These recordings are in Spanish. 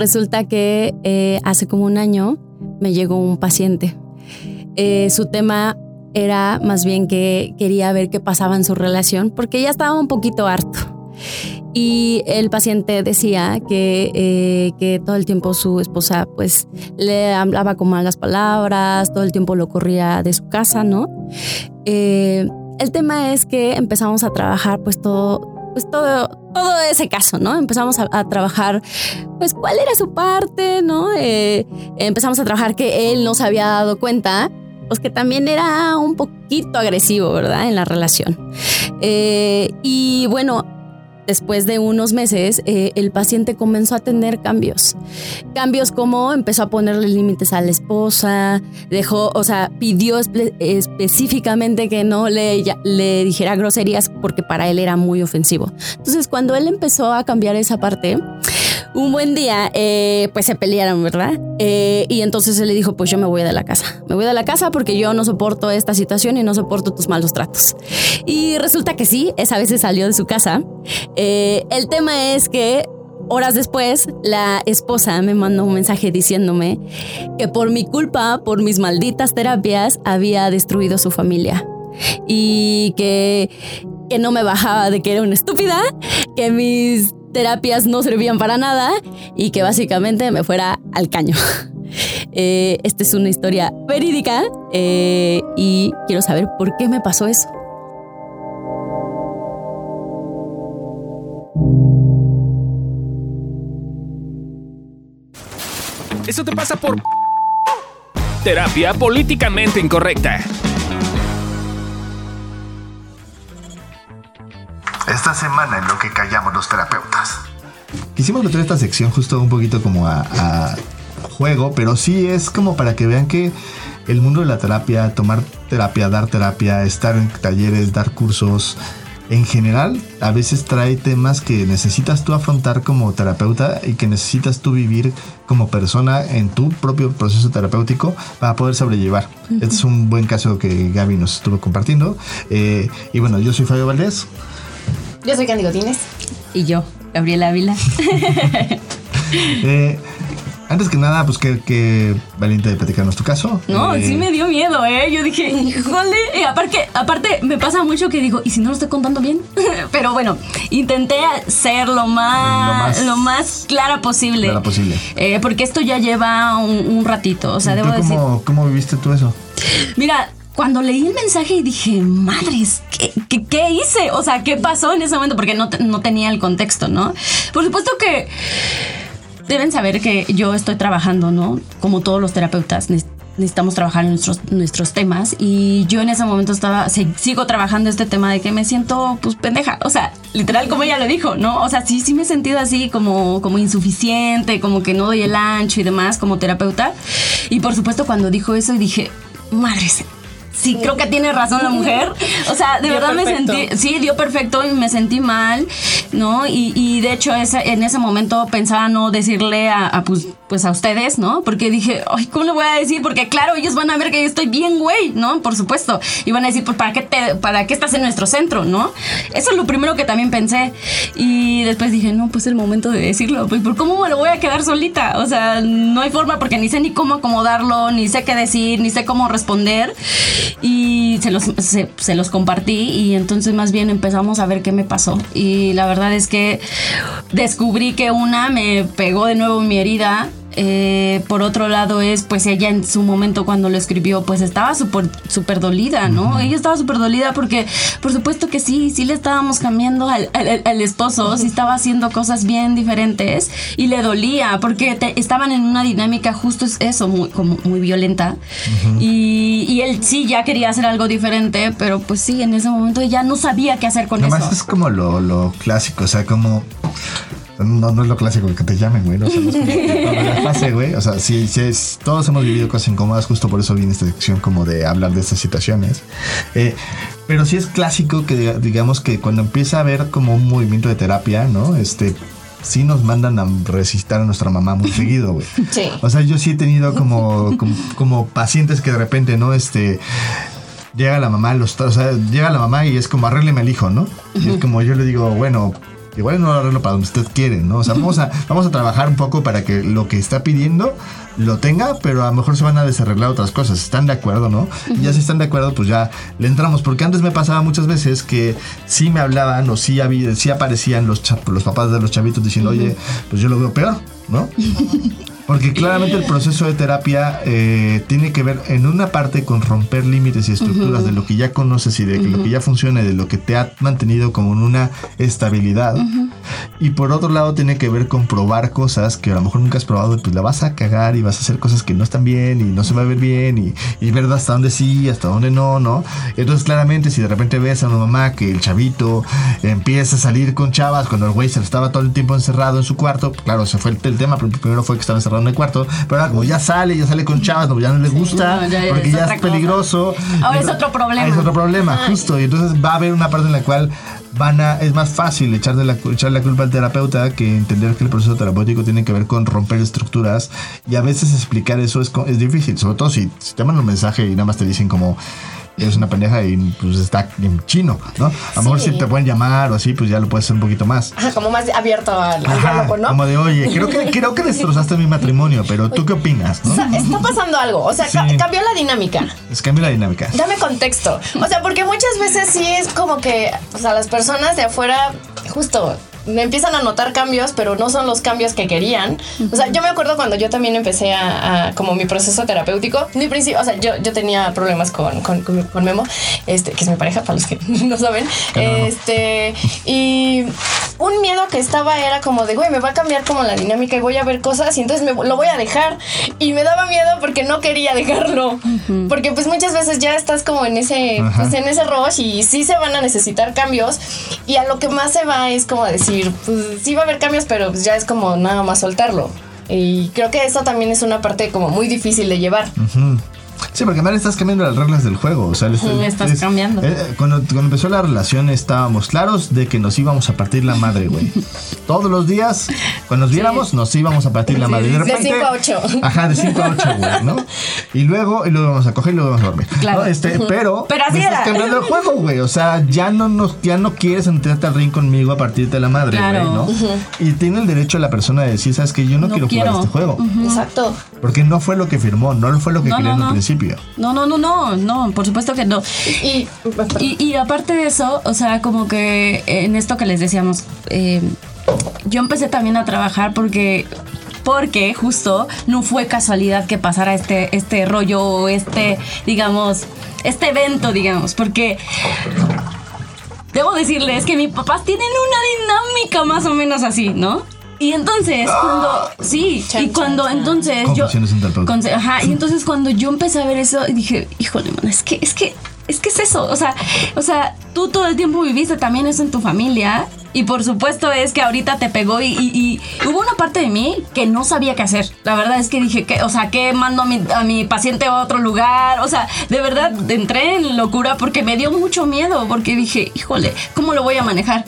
resulta que eh, hace como un año me llegó un paciente. Eh, su tema era más bien que quería ver qué pasaba en su relación porque ya estaba un poquito harto. Y el paciente decía que, eh, que todo el tiempo su esposa pues le hablaba con malas palabras, todo el tiempo lo corría de su casa, ¿no? El tema es que empezamos a trabajar pues todo, pues todo, todo ese caso, ¿no? Empezamos a, trabajar, pues cuál era su parte, ¿no? Eh, empezamos a trabajar que él no se había dado cuenta pues que también era un poquito agresivo, ¿verdad? En la relación. y bueno, después de unos meses, eh, el paciente comenzó a tener cambios. Cambios como empezó a ponerle límites a la esposa, dejó, o sea, pidió específicamente que no le, le dijera groserías porque para él era muy ofensivo. Entonces, cuando él empezó a cambiar esa parte, un buen día, eh, pues se pelearon, ¿verdad? Eh, y entonces él le dijo, pues yo me voy de la casa. Me voy de la casa porque yo no soporto esta situación y no soporto tus malos tratos. Y resulta que sí, esa vez se salió de su casa. Eh, el tema es que horas después, la esposa me mandó un mensaje diciéndome que por mi culpa, por mis malditas terapias, había destruido su familia. Y que, que no me bajaba de que era una estúpida, que mis terapias no servían para nada y que básicamente me fuera al caño. Eh, esta es una historia verídica eh, y quiero saber por qué me pasó eso. Eso te pasa por terapia políticamente incorrecta. Esta semana en lo que callamos los terapeutas. Quisimos meter esta sección justo un poquito como a, juego, pero sí es como para que vean que el mundo de la terapia, tomar terapia, dar terapia, estar en talleres, dar cursos, en general a veces trae temas que necesitas tú afrontar como terapeuta y que necesitas tú vivir como persona en tu propio proceso terapéutico para poder sobrellevar. Este es un buen caso que Gaby nos estuvo compartiendo. Eh, y bueno, yo soy Fabio Valdés. Yo soy Candy Gotines. Y yo, Gabriela Ávila. eh, antes que nada, pues que, valiente de platicarnos tu caso. No, eh, sí me dio miedo, ¿eh? Yo dije, híjole. Y aparte, aparte, me pasa mucho que digo, ¿y si no lo estoy contando bien? Pero bueno, intenté ser lo más, lo más, clara posible. Clara posible. Eh, porque esto ya lleva un, ratito. O sea, debo decir. Cómo, ¿Cómo viviste tú eso? Mira, cuando leí el mensaje y dije, madres, ¿qué, hice? O sea, ¿qué pasó en ese momento? Porque no, no tenía el contexto, ¿no? Por supuesto que deben saber que yo estoy trabajando, ¿no? Como todos los terapeutas, necesitamos trabajar en nuestros, nuestros temas y yo en ese momento estaba, sigo trabajando este tema de que me siento pues pendeja, o sea, literal como ella lo dijo, ¿no? O sea, sí, sí me he sentido así como, como insuficiente, como que no doy el ancho y demás como terapeuta. Y por supuesto cuando dijo eso dije, madres, sí, creo que tiene razón la mujer. O sea, de verdad me sentí, sí, dio perfecto y me sentí mal, ¿no? Y, de hecho ese, en ese momento pensaba no decirle a, pues, pues, a ustedes, ¿no? Porque dije, ay, ¿cómo le voy a decir? Porque claro, ellos van a ver que yo estoy bien, güey, ¿no? Por supuesto. Y van a decir, pues, ¿para qué, te, ¿para qué estás en nuestro centro, no? Eso es lo primero que también pensé. Y después dije, no, pues es el momento de decirlo. Pues, ¿por cómo me lo voy a quedar solita? O sea, no hay forma porque ni sé ni cómo acomodarlo, ni sé qué decir, ni sé cómo responder y se los, se, los compartí y entonces más bien empezamos a ver qué me pasó. Y la verdad es que descubrí que una me pegó de nuevo mi herida eh, por otro lado es, pues ella en su momento cuando lo escribió, pues estaba súper super dolida, ¿no? Ella estaba súper dolida porque, por supuesto que sí, sí le estábamos cambiando al, esposo, sí estaba haciendo cosas bien diferentes y le dolía porque estaban en una dinámica justo eso, muy, como muy violenta. y, y, él sí ya quería hacer algo diferente, pero pues sí, en ese momento ya no sabía qué hacer con eso. Además es como lo, lo clásico, o sea, como no, no es lo clásico que te llamen, güey. No pase, güey. O sea, sí, sí es, todos hemos vivido cosas incómodas, justo por eso viene esta sección como de hablar de estas situaciones. Eh, pero sí es clásico que digamos que cuando empieza a haber como un movimiento de terapia, ¿no? Este, sí nos mandan a recitar a nuestra mamá muy seguido, güey. Sí. O sea, yo sí he tenido como, como, pacientes que de repente, ¿no? Este llega la mamá, los, o sea, llega la mamá y es como arrégleme al hijo, ¿no? Y es como yo le digo, bueno, igual no lo arreglo para donde usted quiere, ¿no? O sea, vamos a, vamos a trabajar un poco para que lo que está pidiendo lo tenga, pero a lo mejor se van a desarreglar otras cosas. ¿Están de acuerdo, no? Y ya si están de acuerdo, pues ya le entramos. Porque antes me pasaba muchas veces que sí me hablaban o sí, había, sí aparecían los, los papás de los chavitos diciendo, oye, pues yo lo veo peor, ¿no? Porque claramente el proceso de terapia eh, tiene que ver en una parte con romper límites y estructuras de lo que ya conoces y de lo que ya funciona y de lo que te ha mantenido como en una estabilidad. Y por otro lado tiene que ver con probar cosas que a lo mejor nunca has probado y pues la vas a cagar y vas a hacer cosas que no están bien y no se va a ver bien y, y ver hasta dónde sí, hasta dónde no, ¿no? Entonces claramente si de repente ves a una mamá que el chavito empieza a salir con chavas cuando el güey se estaba todo el tiempo encerrado en su cuarto, claro, se fue el, el tema, pero primero fue que estaba encerrado en el cuarto, pero ahora como ya sale, ya sale con chavas, no, ya no le gusta, no, ya porque ya es cosa. peligroso. Ahora es otro problema. Es otro problema, justo. Y entonces va a haber una parte en la cual van a, es más fácil echarle la, echarle la culpa al terapeuta que entender que el proceso terapéutico tiene que ver con romper estructuras y a veces explicar eso es, es difícil, sobre todo si, si te mandan un mensaje y nada más te dicen como eres una pendeja y pues está en chino, ¿no? A lo mejor si te pueden llamar o así, pues ya lo puedes hacer un poquito más. Ajá, como más abierto al, al Ajá, diálogo, ¿no? como de, oye, creo que, creo que destrozaste mi matrimonio, pero ¿tú qué opinas? O ¿no? sea, está pasando algo. O sea, ca- cambió la dinámica. Es cambia la dinámica. Dame contexto. O sea, porque muchas veces sí es como que, o sea, las personas de afuera, justo, empiezan a notar cambios, pero no son los cambios que querían. O sea, yo me acuerdo cuando yo también empecé a, a- como mi proceso terapéutico, mi principio, o sea, yo, yo tenía problemas con, con, con- con Memo, este, que es mi pareja, para los que no saben. Este, y un miedo que estaba era como de, güey, me va a cambiar como la dinámica y voy a ver cosas y entonces me, lo voy a dejar. Y me daba miedo porque no quería dejarlo. Porque pues muchas veces ya estás como en ese, pues en ese rush y sí se van a necesitar cambios. Y a lo que más se va es como decir, pues sí va a haber cambios, pero pues ya es como nada más soltarlo. Y creo que eso también es una parte como muy difícil de llevar. Sí, porque además estás cambiando las reglas del juego. O sea, Ujú, estás cambiando. eh, cuando, cuando empezó la relación estábamos claros de que nos íbamos a partir la madre, güey. Todos los días, cuando nos viéramos, nos íbamos a partir la madre. De De repente, cinco a ocho. Ajá, de 5 a 8, güey, ¿no? Y luego, y luego vamos a coger y luego vamos a dormir. Claro. ¿no? Este, pero, Pero así me estás era. cambiando el juego, güey. O sea, ya no, nos, ya no quieres entrarte al ring conmigo a partirte la madre, güey, Claro. ¿no? Y tiene el derecho la persona de decir, ¿sabes que Yo no, No quiero, jugar este juego. Exacto. Porque no fue lo que firmó, no fue lo que No, quería no, en un no. No, no, no, no, no, por supuesto que no. Y, Y, y aparte de eso, o sea, como que en esto que les decíamos, eh, yo empecé también a trabajar porque porque justo no fue casualidad que pasara este, este rollo o este, digamos, este evento, digamos, porque debo decirles que mis papás tienen una dinámica más o menos así, ¿no? Y entonces, cuando. Sí, Chan, y cuando entonces yo. Ajá, y entonces cuando yo empecé a ver eso, dije, híjole, man, es que, es que, es que es eso. O sea, o sea, tú todo el tiempo viviste también eso en tu familia. Y por supuesto es que ahorita te pegó y, y- y hubo una parte de mí que no sabía qué hacer. La verdad es que dije, que, o sea, que mando a mi, a mi paciente a otro lugar. O sea, de verdad entré en locura porque me dio mucho miedo. Porque dije, híjole, ¿cómo lo voy a manejar?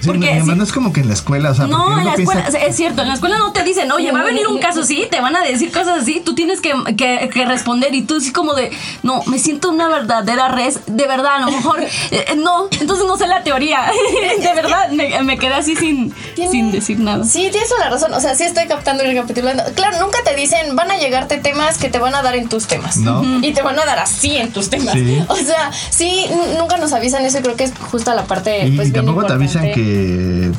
Sí, Porque no, no es como que en la escuela, o sea, No, en la piensa- escuela, es cierto, en la escuela no te dicen, oye, va a venir un caso así, te van a decir cosas así, tú tienes que, que- que responder y tú así como de, no, me siento una verdadera res, de verdad, a lo mejor, eh, no, entonces no sé la teoría, de verdad, me, me quedé así sin, Tiene- sin decir nada. Sí, tienes toda la razón. O sea, sí estoy captando y recapitulando. Claro, nunca te dicen van a llegarte temas que te van a dar en tus temas. No. Y te van a dar así en tus temas. Sí. O sea, sí, nunca nos avisan eso y creo que es justo la parte. Y, pues, y bien tampoco te avisan importante. Que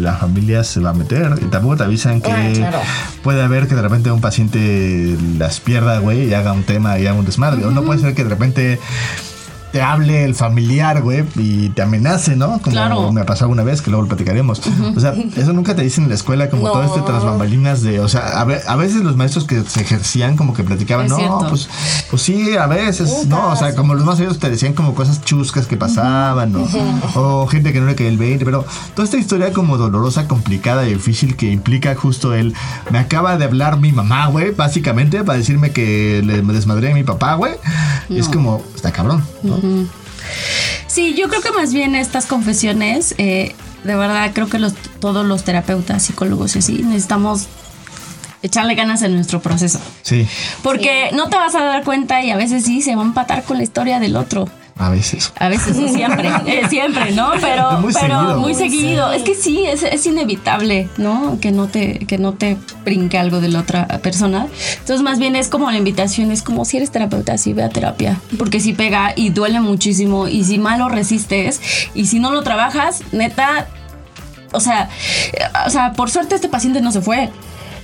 la familia se va a meter. Y tampoco te avisan que Ah, claro. puede haber que de repente un paciente las pierda, güey, y haga un tema y haga un desmadre. O no puede ser que de repente te hable el familiar, güey, y te amenace, ¿no? Como Claro. me ha pasado una vez, que luego lo platicaremos. O sea, eso nunca te dicen en la escuela, como No. todo este tras bambalinas de, o sea, a, ve- a veces los maestros que se ejercían como que platicaban, Es no, cierto. pues, pues sí, a veces, no, o sea, como los más serios te decían como cosas chuscas que pasaban, ¿no? O gente que no le caía el 20, pero toda esta historia como dolorosa, complicada y difícil que implica justo el, me acaba de hablar mi mamá, güey, básicamente, para decirme que le me desmadré a mi papá, güey. Es como, está cabrón, ¿no? Sí, yo creo que más bien estas confesiones, eh, de verdad creo que los, todos los terapeutas, psicólogos y así, necesitamos echarle ganas en nuestro proceso. Sí. Porque no te vas a dar cuenta y a veces sí se va a empatar con la historia del otro. A veces. A veces, siempre, eh, siempre, ¿no? Pero Muy pero seguido. muy seguido. Es que sí, es, es inevitable, ¿no? Que no te que no te brinque algo de la otra persona. Entonces, más bien es como la invitación, es como si eres terapeuta, sí ve a terapia, porque sí pega y duele muchísimo y si mal lo resistes y si no lo trabajas, neta, o sea, o sea, por suerte este paciente no se fue.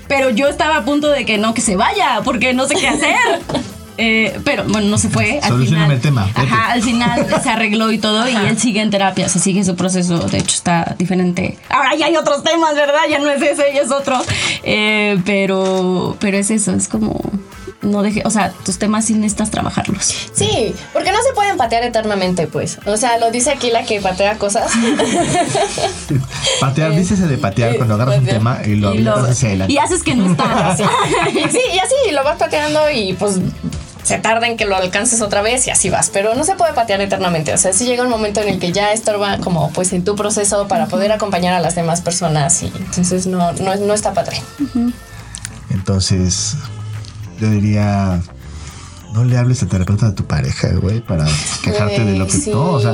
Pero yo estaba a punto de que no, que se vaya, porque no sé qué hacer. Eh, pero bueno, no se fue. Al Solucioname final, el tema, vete. Ajá, al final se arregló y todo, y él sigue en terapia, se sigue su proceso. De hecho, está diferente. Ahora ya hay otros temas, ¿verdad? Ya no es ese, ya es otro. Eh, pero, pero es eso, es como. No deje, o sea, tus temas sí necesitas trabajarlos. Sí, porque no se pueden patear eternamente, pues. O sea, lo dice aquí la que patea cosas. Patear, dícese de patear cuando agarras un patear. tema y lo Y, lo- hacia adelante. y haces que no está. sí, y así lo vas pateando y pues se tarda en que lo alcances otra vez y así vas. Pero no se puede patear eternamente. O sea, sí llega un momento en el que ya estorba como pues en tu proceso para poder acompañar a las demás personas y entonces no, no, no está padre. Entonces, yo diría. No le hables al terapeuta de tu pareja, güey, para quejarte de lo que Sí. no, o sea,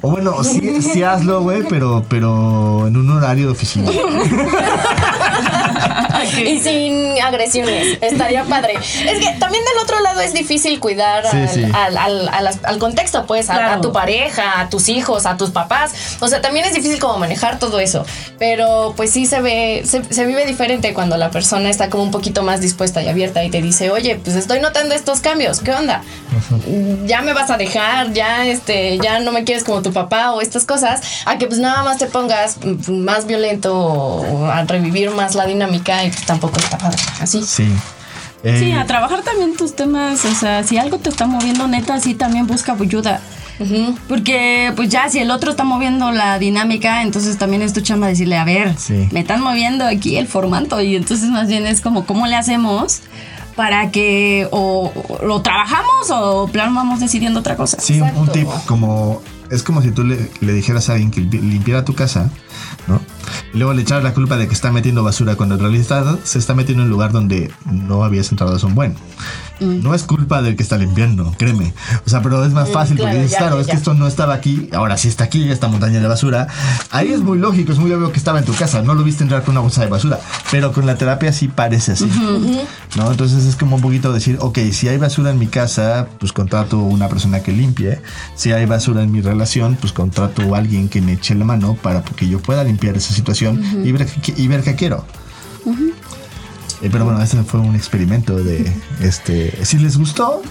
o bueno, sí, sí hazlo, güey, pero, pero en un horario de oficina. Y sin agresiones, estaría padre. Es que también del otro lado es difícil cuidar Sí, al, sí. al- contexto, pues, a, Claro. a tu pareja, a tus hijos, a tus papás. O sea, también es difícil como manejar todo eso. Pero pues sí se ve, se, se vive diferente cuando la persona está como un poquito más dispuesta y abierta y te dice, oye, pues estoy notando estos cambios, ¿qué onda? Ya me vas a dejar, ya este, ya no me quieres como tu papá o estas cosas, a que pues nada más te pongas más violento o a revivir más la dinámica y pues tampoco está padre. Así. Sí. Eh, Sí, a trabajar también tus temas, o sea, si algo te está moviendo neta, sí también busca ayuda. Porque pues ya si el otro está moviendo la dinámica, entonces también es tu chamba decirle, a ver, Sí. me están moviendo aquí el formato y entonces más bien es como, ¿cómo le hacemos para que o, o lo trabajamos o plan vamos decidiendo otra cosa? Sí, un- tip como es como si tú le, le dijeras a alguien que limpi- limpiara tu casa, ¿no? Luego le echaras la culpa de que está metiendo basura cuando en se está metiendo en un lugar donde no habías entrado hace un buen. No es culpa del que está limpiando, créeme. O sea, pero es más fácil porque claro, dices, ya, claro, ya, es que esto no estaba aquí, ahora sí está aquí, esta montaña de basura. Ahí es muy lógico, es muy obvio que estaba en tu casa, no lo viste entrar con una bolsa de basura, pero con la terapia sí parece así. ¿no? Entonces es como un poquito decir, ok, si hay basura en mi casa, pues contrato una persona que limpie. Si hay basura en mi relación, pues contrato a alguien que me eche la mano para que yo pueda limpiar esa situación y, ver, y ver qué quiero. Eh, pero bueno, este fue un experimento de este. Si les gustó,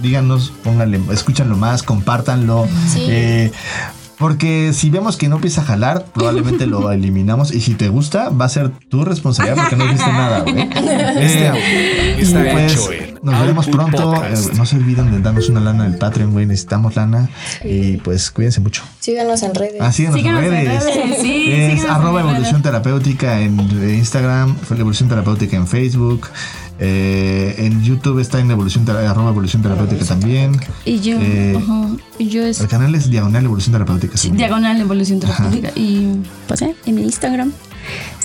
díganos, pónganle, escúchanlo más, compártanlo. Sí. Eh, porque si vemos que no empieza a jalar, probablemente lo eliminamos. Y si te gusta, va a ser tu responsabilidad porque no hiciste nada, güey. Eh, Está pues, hecho en nos veremos pronto. Podcast. Eh, no se olviden de darnos una lana del Patreon, güey. Necesitamos lana. Y pues cuídense mucho. Síganos en redes. Ah, síganos, Síganos en en redes. redes, sí, es arroba redes. evolución terapéutica en Instagram, evolución terapéutica en Facebook. Eh, en YouTube está en evolución, arroba evolución terapéutica también. Y yo, Eh, ajá, y yo es El canal es diagonal evolución terapéutica. yo. diagonal evolución terapéutica. Y pues eh, en mi Instagram,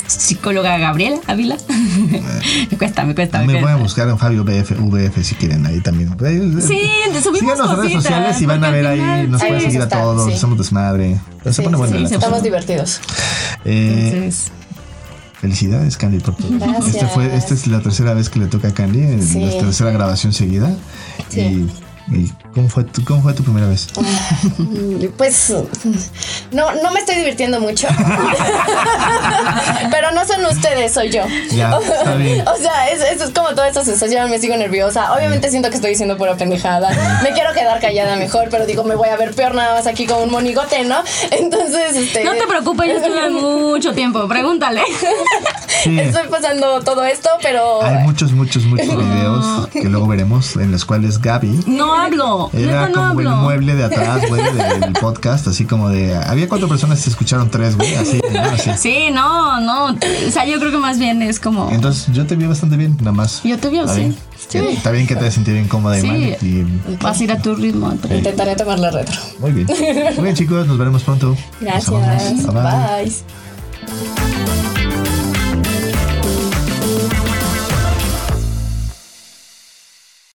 psicóloga Gabriela Ávila. me cuesta, me cuesta. Me pueden buscar en Fabio BF, VF si quieren ahí también. Sí, subimos Síganos en redes sociales y van a ver ahí, nos Sí, pueden seguir a todos, sí. somos desmadre. Pero se Sí, pone sí, sí, cosa. estamos divertidos. Eh, Entonces, Felicidades, Candy, por todo. Gracias. Este fue, esta es la tercera vez que le toca a Candy, en Sí. la tercera grabación seguida. Sí. Y, y ¿cómo, fue tu, ¿Cómo fue tu primera vez? Pues no, no me estoy divirtiendo mucho. Pero no son ustedes, soy yo. Ya, está bien. O sea, es, es, es como toda esta sensación, me sigo nerviosa. Obviamente siento que estoy diciendo pura pendejada. Me quiero quedar callada mejor, pero digo, me voy a ver peor nada más aquí con un monigote, ¿no? Entonces, este. no te preocupes, yo estuve mucho tiempo. Pregúntale. Sí. Estoy pasando todo esto, pero. Hay muchos, muchos, muchos videos que luego veremos en los cuales Gaby No hablo. era no como el hablo. mueble de atrás, güey, del podcast, así como de... Había cuatro personas y se escucharon tres, güey, así, ¿no? así. Sí, no, no. O sea, yo creo que más bien es como. Entonces yo te vi bastante bien, nada más. Yo te vi, sí. bien. Sí. Está bien que te sentir incómoda y Sí. mal. Y Vas a ir a tu ritmo. pero- Intentaré tomar la retro. muy bien. Muy bien, chicos, nos veremos pronto. Gracias. bye. Bye.